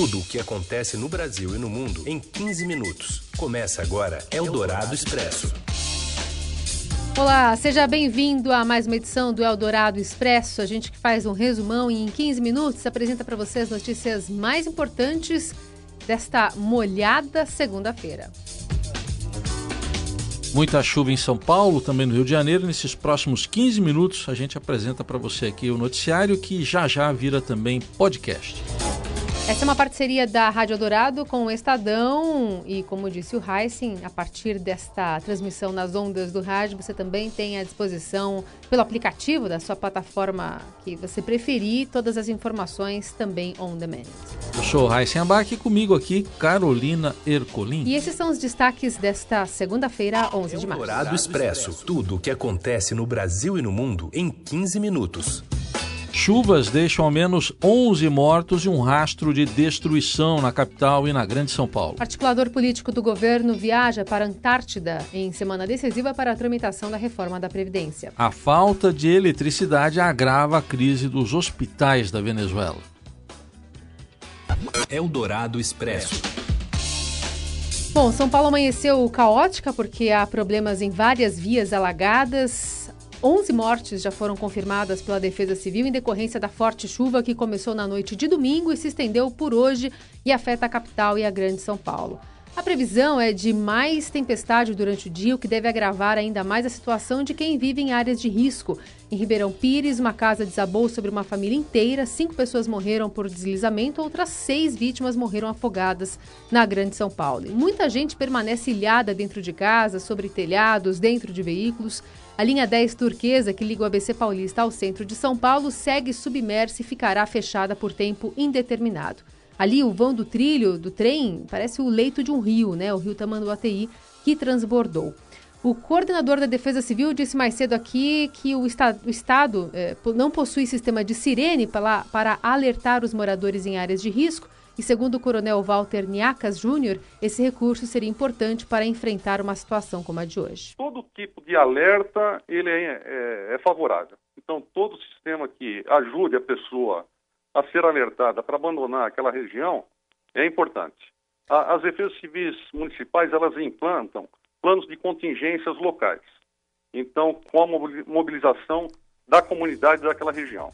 Tudo o que acontece no Brasil e no mundo em 15 minutos. Começa agora Eldorado Expresso. Olá, seja bem-vindo a mais uma edição do Eldorado Expresso. A gente que faz um resumão e em 15 minutos apresenta para você as notícias mais importantes desta molhada segunda-feira. Muita chuva em São Paulo, também no Rio de Janeiro. Nesses próximos 15 minutos, a gente apresenta para você aqui o noticiário que já já vira também podcast. Essa é uma parceria da Rádio Dourado com o Estadão e, como disse o Heissing, a partir desta transmissão nas ondas do rádio, você também tem à disposição, pelo aplicativo da sua plataforma que você preferir, todas as informações também on demand. Eu sou o Heissing Abac e comigo aqui Carolina Ercolim. E esses são os destaques desta segunda-feira, 11 de março. Dourado Expresso, tudo o que acontece no Brasil e no mundo em 15 minutos. Chuvas deixam ao menos 11 mortos e um rastro de destruição na capital e na Grande São Paulo. Articulador político do governo viaja para a Antártida em semana decisiva para a tramitação da reforma da Previdência. A falta de eletricidade agrava a crise dos hospitais da Venezuela. Eldorado Expresso. Bom, São Paulo amanheceu caótica porque há problemas em várias vias alagadas. 11 mortes já foram confirmadas pela Defesa Civil em decorrência da forte chuva que começou na noite de domingo e se estendeu por hoje e afeta a capital e a Grande São Paulo. A previsão é de mais tempestade durante o dia, o que deve agravar ainda mais a situação de quem vive em áreas de risco. Em Ribeirão Pires, uma casa desabou sobre uma família inteira, cinco pessoas morreram por deslizamento, outras seis vítimas morreram afogadas na Grande São Paulo. E muita gente permanece ilhada dentro de casa, sobre telhados, dentro de veículos. A linha 10 turquesa, que liga o ABC Paulista ao centro de São Paulo, segue submersa e ficará fechada por tempo indeterminado. Ali, o vão do trilho do trem parece o leito de um rio, né? O rio Tamanduateí, que transbordou. O coordenador da Defesa Civil disse mais cedo aqui que o, esta o Estado eh, não possui sistema de sirene para, para alertar os moradores em áreas de risco e segundo o coronel Walter Niacas Júnior, esse recurso seria importante para enfrentar uma situação como a de hoje. Todo tipo de alerta ele é, é, é favorável. Então, todo sistema que ajude a pessoa a ser alertada para abandonar aquela região é importante. A, as defesas civis municipais elas implantam planos de contingências locais. Então, com a mobilização da comunidade daquela região.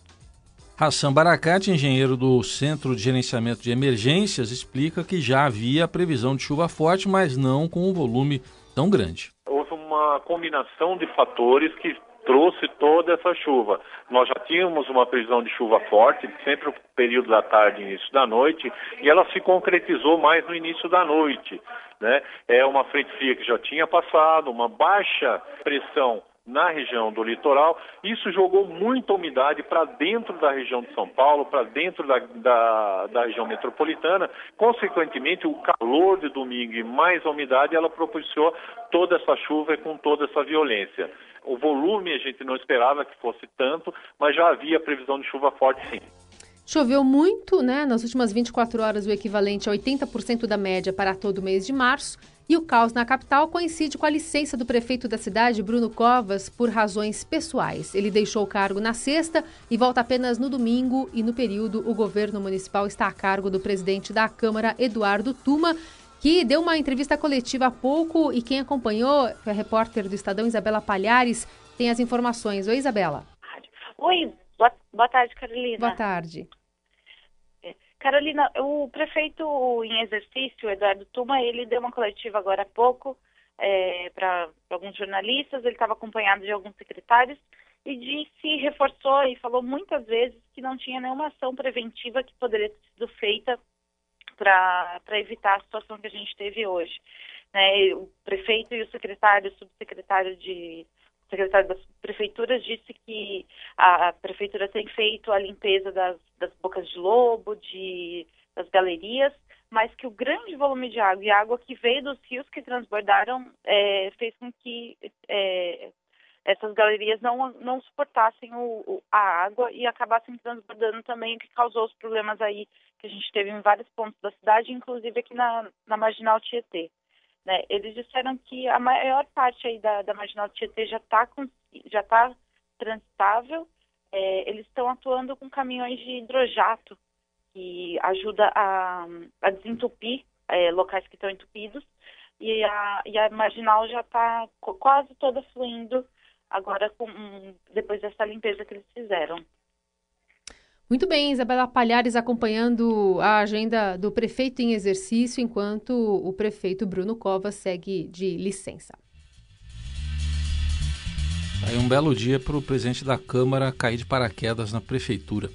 Hassan Baracat, engenheiro do Centro de Gerenciamento de Emergências, explica que já havia previsão de chuva forte, mas não com um volume tão grande. Uma combinação de fatores que trouxe toda essa chuva. Nós já tínhamos uma previsão de chuva forte, sempre no período da tarde e início da noite, e ela se concretizou mais no início da noite. Né? É uma frente fria que já tinha passado, uma baixa pressão na região do litoral. Isso jogou muita umidade para dentro da região de São Paulo, para dentro da, da, da, região metropolitana. Consequentemente, o calor de domingo e mais a umidade, ela propiciou toda essa chuva com toda essa violência. O volume a gente não esperava que fosse tanto, mas já havia previsão de chuva forte sim. Choveu muito, né? Nas últimas 24 horas, o equivalente a 80% da média para todo o mês de março. E o caos na capital coincide com a licença do prefeito da cidade, Bruno Covas, por razões pessoais. Ele deixou o cargo na sexta e volta apenas no domingo. E no período, o governo municipal está a cargo do presidente da Câmara, Eduardo Tuma, que deu uma entrevista coletiva há pouco. E quem acompanhou foi a repórter do Estadão, Isabela Palhares, tem as informações. Oi, Isabela. Oi, boa, boa tarde, Carolina. Boa tarde. Carolina, o prefeito em exercício, Eduardo Tuma, ele deu uma coletiva agora há pouco é, para alguns jornalistas, ele estava acompanhado de alguns secretários e disse, reforçou e falou muitas vezes que não tinha nenhuma ação preventiva que poderia ter sido feita para evitar a situação que a gente teve hoje. Né? O prefeito e o secretário, o subsecretário de secretário das prefeituras disse que a, a prefeitura tem feito a limpeza das, das bocas de lobo, de, das galerias, mas que o grande volume de água e água que veio dos rios que transbordaram é, fez com que é, essas galerias não, não suportassem o, o, a água e acabassem transbordando também, o que causou os problemas aí que a gente teve em vários pontos da cidade, inclusive aqui na, na Marginal Tietê. Né? Eles disseram que a maior parte aí da, da marginal Tietê já está já tá transitável. É, eles estão atuando com caminhões de hidrojato que ajuda a, a desentupir é, locais que estão entupidos e a, e a marginal já está quase toda fluindo agora com, depois dessa limpeza que eles fizeram. Muito bem, Isabela Palhares acompanhando a agenda do prefeito em exercício, enquanto o prefeito Bruno Covas segue de licença. Aí um belo dia para o presidente da Câmara cair de paraquedas na prefeitura.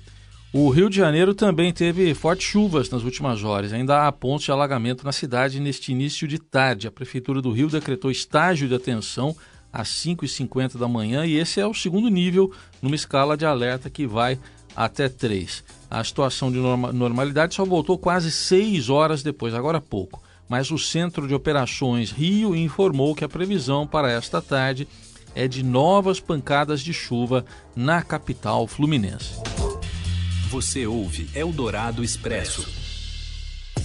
O Rio de Janeiro também teve fortes chuvas nas últimas horas. Ainda há pontos de alagamento na cidade neste início de tarde. A Prefeitura do Rio decretou estágio de atenção às 5h50 da manhã e esse é o segundo nível numa escala de alerta que vai até 3. A situação de norma normalidade só voltou quase 6 horas depois, agora há pouco. Mas o Centro de Operações Rio informou que a previsão para esta tarde é de novas pancadas de chuva na capital fluminense. Você ouve Eldorado Expresso.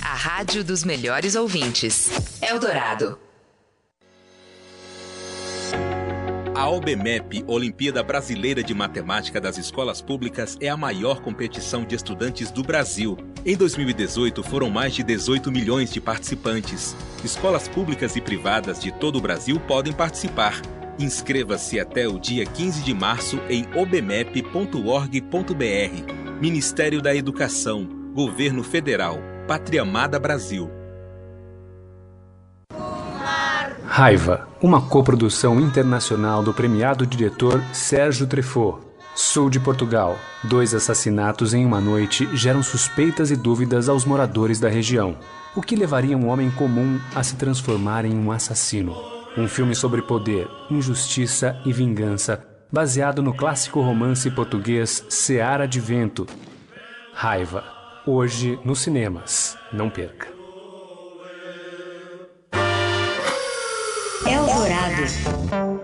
A rádio dos melhores ouvintes. Eldorado. A OBMEP, Olimpíada Brasileira de Matemática das Escolas Públicas, é a maior competição de estudantes do Brasil. Em 2018, foram mais de 18 milhões de participantes. Escolas públicas e privadas de todo o Brasil podem participar. Inscreva-se até o dia 15 de março em obmep.org.br. Ministério da Educação, Governo Federal, Pátria Amada Brasil. Raiva, uma coprodução internacional do premiado diretor Sérgio Treffaut. Sul de Portugal. Dois assassinatos em uma noite geram suspeitas e dúvidas aos moradores da região. O que levaria um homem comum a se transformar em um assassino? Um filme sobre poder, injustiça e vingança baseado no clássico romance português Seara de Vento. Raiva. Hoje nos cinemas. Não perca. Eldorado.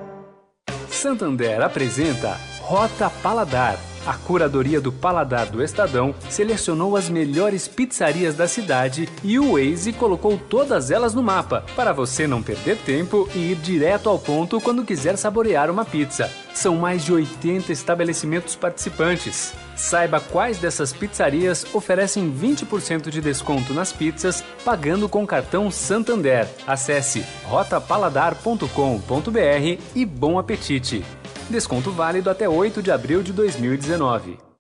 Santander apresenta Rota Paladar. A curadoria do Paladar do Estadão selecionou as melhores pizzarias da cidade e o Waze colocou todas elas no mapa, para você não perder tempo e ir direto ao ponto quando quiser saborear uma pizza. São mais de 80 estabelecimentos participantes. Saiba quais dessas pizzarias oferecem 20% de desconto nas pizzas pagando com cartão Santander. Acesse rotapaladar.com.br e bom apetite! Desconto válido até 8 de abril de 2019.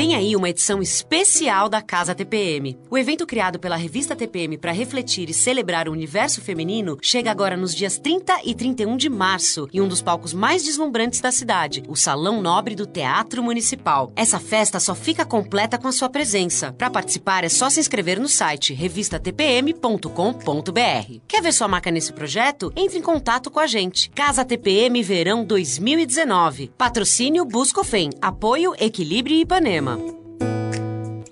Vem aí uma edição especial da Casa TPM. O evento criado pela revista TPM para refletir e celebrar o universo feminino chega agora nos dias 30 e 31 de março em um dos palcos mais deslumbrantes da cidade, o Salão Nobre do Teatro Municipal. Essa festa só fica completa com a sua presença. Para participar é só se inscrever no site revistatpm.com.br. Quer ver sua marca nesse projeto? Entre em contato com a gente. Casa TPM Verão 2019. Patrocínio Buscofem. Apoio Equilíbrio Ipanema.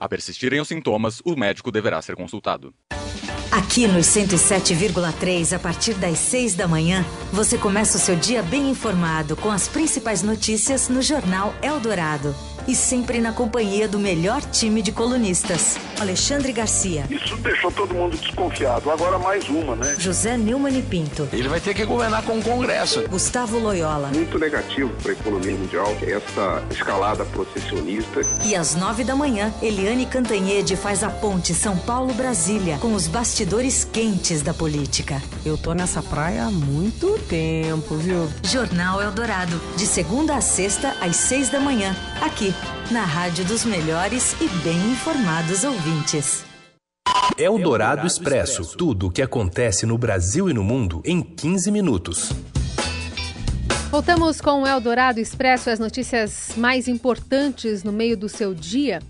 A persistirem os sintomas, o médico deverá ser consultado. Aqui nos 107,3, a partir das 6 da manhã, você começa o seu dia bem informado com as principais notícias no Jornal Eldorado e sempre na companhia do melhor time de colunistas. Alexandre Garcia. Isso deixou todo mundo desconfiado. Agora mais uma, né? José Neumann e Pinto. Ele vai ter que governar com o Congresso. Gustavo Loyola. Muito negativo para a economia mundial essa escalada processionista. E às nove da manhã, Eliane Cantanhede faz a ponte São Paulo-Brasília com os bastidores quentes da política. Eu tô nessa praia há muito tempo, viu? Jornal Eldorado, de segunda a sexta às seis da manhã, aqui na Rádio dos Melhores e Bem Informados Ouvintes. Eldorado Expresso tudo o que acontece no Brasil e no mundo em 15 minutos. Voltamos com o Eldorado Expresso, as notícias mais importantes no meio do seu dia.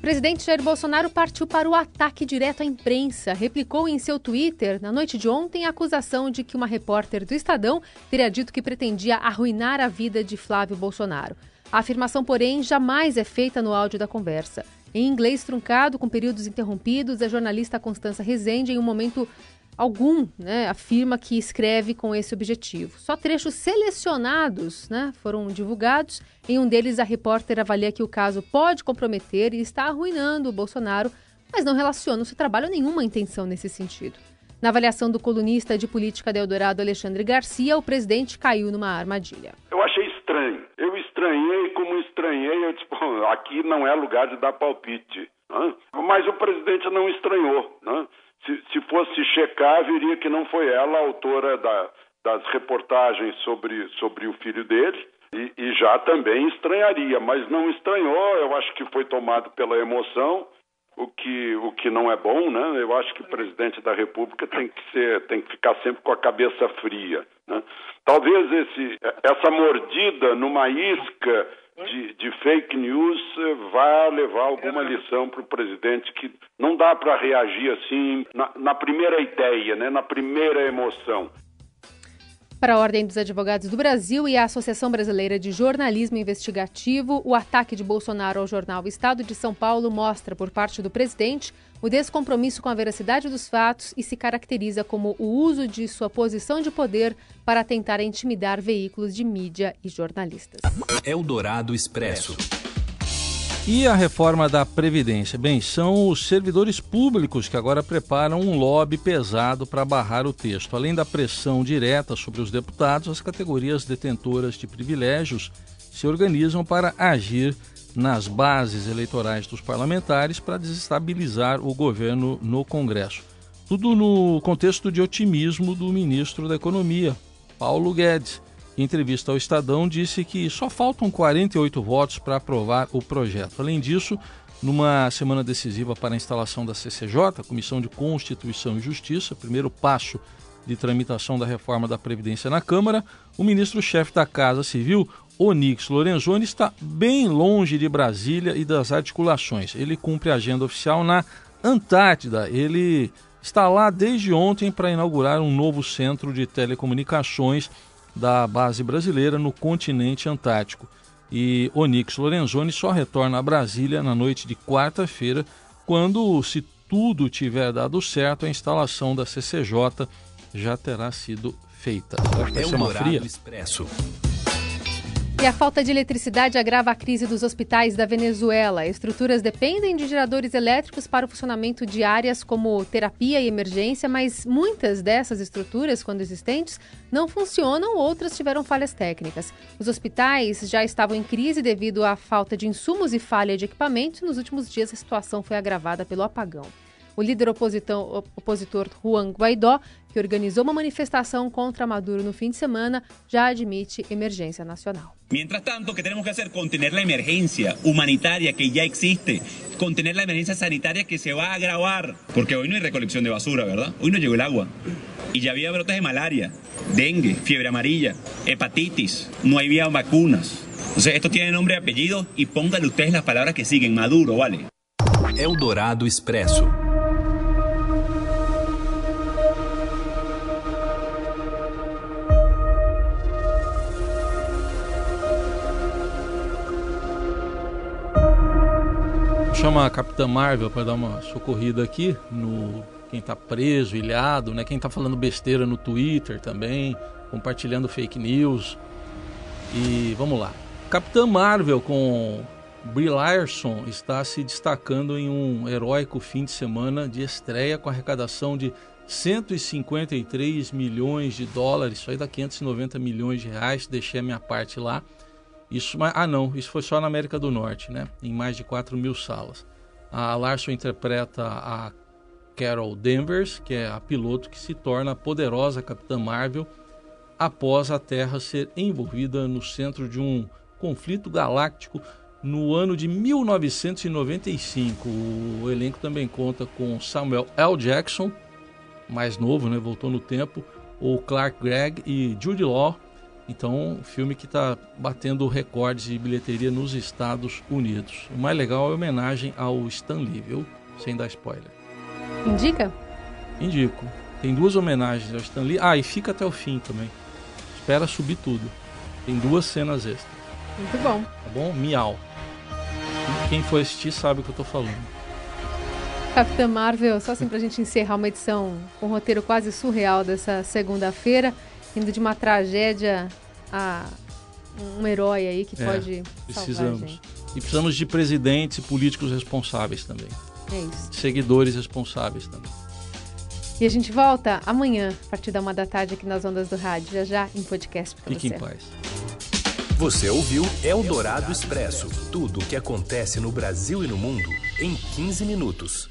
Presidente Jair Bolsonaro partiu para o ataque direto à imprensa. Replicou em seu Twitter, na noite de ontem, a acusação de que uma repórter do Estadão teria dito que pretendia arruinar a vida de Flávio Bolsonaro. A afirmação, porém, jamais é feita no áudio da conversa. Em inglês truncado, com períodos interrompidos, a jornalista Constança Rezende, em um momento algum, né, afirma que escreve com esse objetivo. Só trechos selecionados né, foram divulgados. Em um deles, a repórter avalia que o caso pode comprometer e está arruinando o Bolsonaro, mas não relaciona o seu trabalho nenhuma intenção nesse sentido. Na avaliação do colunista de política de Eldorado, Alexandre Garcia, o presidente caiu numa armadilha. Eu achei estranho. Eu estranhei como estranhei presidente, bom, aqui não é lugar de dar palpite. Né? Mas o presidente não estranhou. Né? Se, se fosse checar, viria que não foi ela a autora da, das reportagens sobre, sobre o filho dele. E, e, já também estranharia, mas não estranhou, eu acho que foi tomado pela emoção, o que, o que não é bom, né? Eu acho que o presidente da República tem que ser, tem que ficar sempre com a cabeça fria. Né? Talvez esse, essa mordida numa isca de, de, fake news eh, vai levar alguma lição para o presidente que não dá para reagir assim na, na, primeira ideia, né, na primeira emoção. Para a Ordem dos Advogados do Brasil e a Associação Brasileira de Jornalismo Investigativo, o ataque de Bolsonaro ao jornal Estado de São Paulo mostra, por parte do presidente, o descompromisso com a veracidade dos fatos e se caracteriza como o uso de sua posição de poder para tentar intimidar veículos de mídia e jornalistas. Eldorado Expresso. E a reforma da Previdência? Bem, são os servidores públicos que agora preparam um lobby pesado para barrar o texto. Além da pressão direta sobre os deputados, as categorias detentoras de privilégios se organizam para agir nas bases eleitorais dos parlamentares para desestabilizar o governo no Congresso. Tudo no contexto de otimismo do ministro da Economia, Paulo Guedes em entrevista ao Estadão, disse que só faltam 48 votos para aprovar o projeto. Além disso, numa semana decisiva para a instalação da CCJ, Comissão de Constituição e Justiça, primeiro passo de tramitação da reforma da Previdência na Câmara, o ministro-chefe da Casa Civil, Onix Lorenzoni, está bem longe de Brasília e das articulações. Ele cumpre a agenda oficial na Antártida. Ele está lá desde ontem para inaugurar um novo centro de telecomunicações da base brasileira no continente antártico. E Onix Lorenzoni só retorna a Brasília na noite de quarta-feira, quando, se tudo tiver dado certo, a instalação da CCJ já terá sido feita. É o Dourado Expresso. E a falta de eletricidade agrava a crise dos hospitais da Venezuela. Estruturas dependem de geradores elétricos para o funcionamento de áreas como terapia e emergência, mas muitas dessas estruturas, quando existentes, não funcionam, outras tiveram falhas técnicas. Os hospitais já estavam em crise devido à falta de insumos e falha de equipamentos. Nos últimos dias, a situação foi agravada pelo apagão. O líder opositor Juan Guaidó, que organizou uma manifestação contra Maduro no fim de semana, já admite emergência nacional. Mientras tanto, que tenemos que hacer? Contener la emergencia humanitaria que ya existe, contener la emergencia sanitaria que se va a agravar, porque hoy no hay recolección de basura, ¿verdad? Hoy no llegó el agua. Y ya había brotes de malaria, dengue, fiebre amarilla, hepatitis, no había vacunas. Entonces, esto tiene nombre y apellido y pónganle ustedes las palabras que siguen, Maduro, ¿vale? Eldorado Expresso. Chama a Capitã Marvel para dar uma socorrida aqui no quem está preso, ilhado, né? Quem está falando besteira no Twitter também, compartilhando fake news. E vamos lá. Capitã Marvel com Brie Larson está se destacando em um heróico fim de semana de estreia com arrecadação de 153 milhões de dólares, isso aí dá 590 milhões de reais, deixei a minha parte lá. Isso, ah não, isso foi só na América do Norte, né? Em mais de 4 mil salas. A Larson interpreta a Carol Danvers, que é a piloto que se torna a poderosa Capitã Marvel após a Terra ser envolvida no centro de um conflito galáctico no ano de 1995. O elenco também conta com Samuel L. Jackson, mais novo, né? Voltou no tempo, o Clark Gregg e Jude Law então, um filme que está batendo recordes de bilheteria nos Estados Unidos. O mais legal é a homenagem ao Stan Lee, viu? Sem dar spoiler. Indica? Indico. Tem duas homenagens ao Stan Lee. Ah, e fica até o fim também. Espera subir tudo. Tem duas cenas extras. Muito bom. Tá bom? Miau. Quem for assistir sabe o que eu tô falando. Capitã Marvel, só assim pra gente encerrar uma edição com um roteiro quase surreal dessa segunda-feira indo de uma tragédia a um herói aí que é, pode precisamos. E precisamos de presidentes e políticos responsáveis também. É isso. Seguidores responsáveis também. E a gente volta amanhã, a partir da uma da tarde, aqui nas ondas do rádio, já já em podcast para você. Fique em paz. Você ouviu Eldorado Expresso tudo o que acontece no Brasil e no mundo em 15 minutos.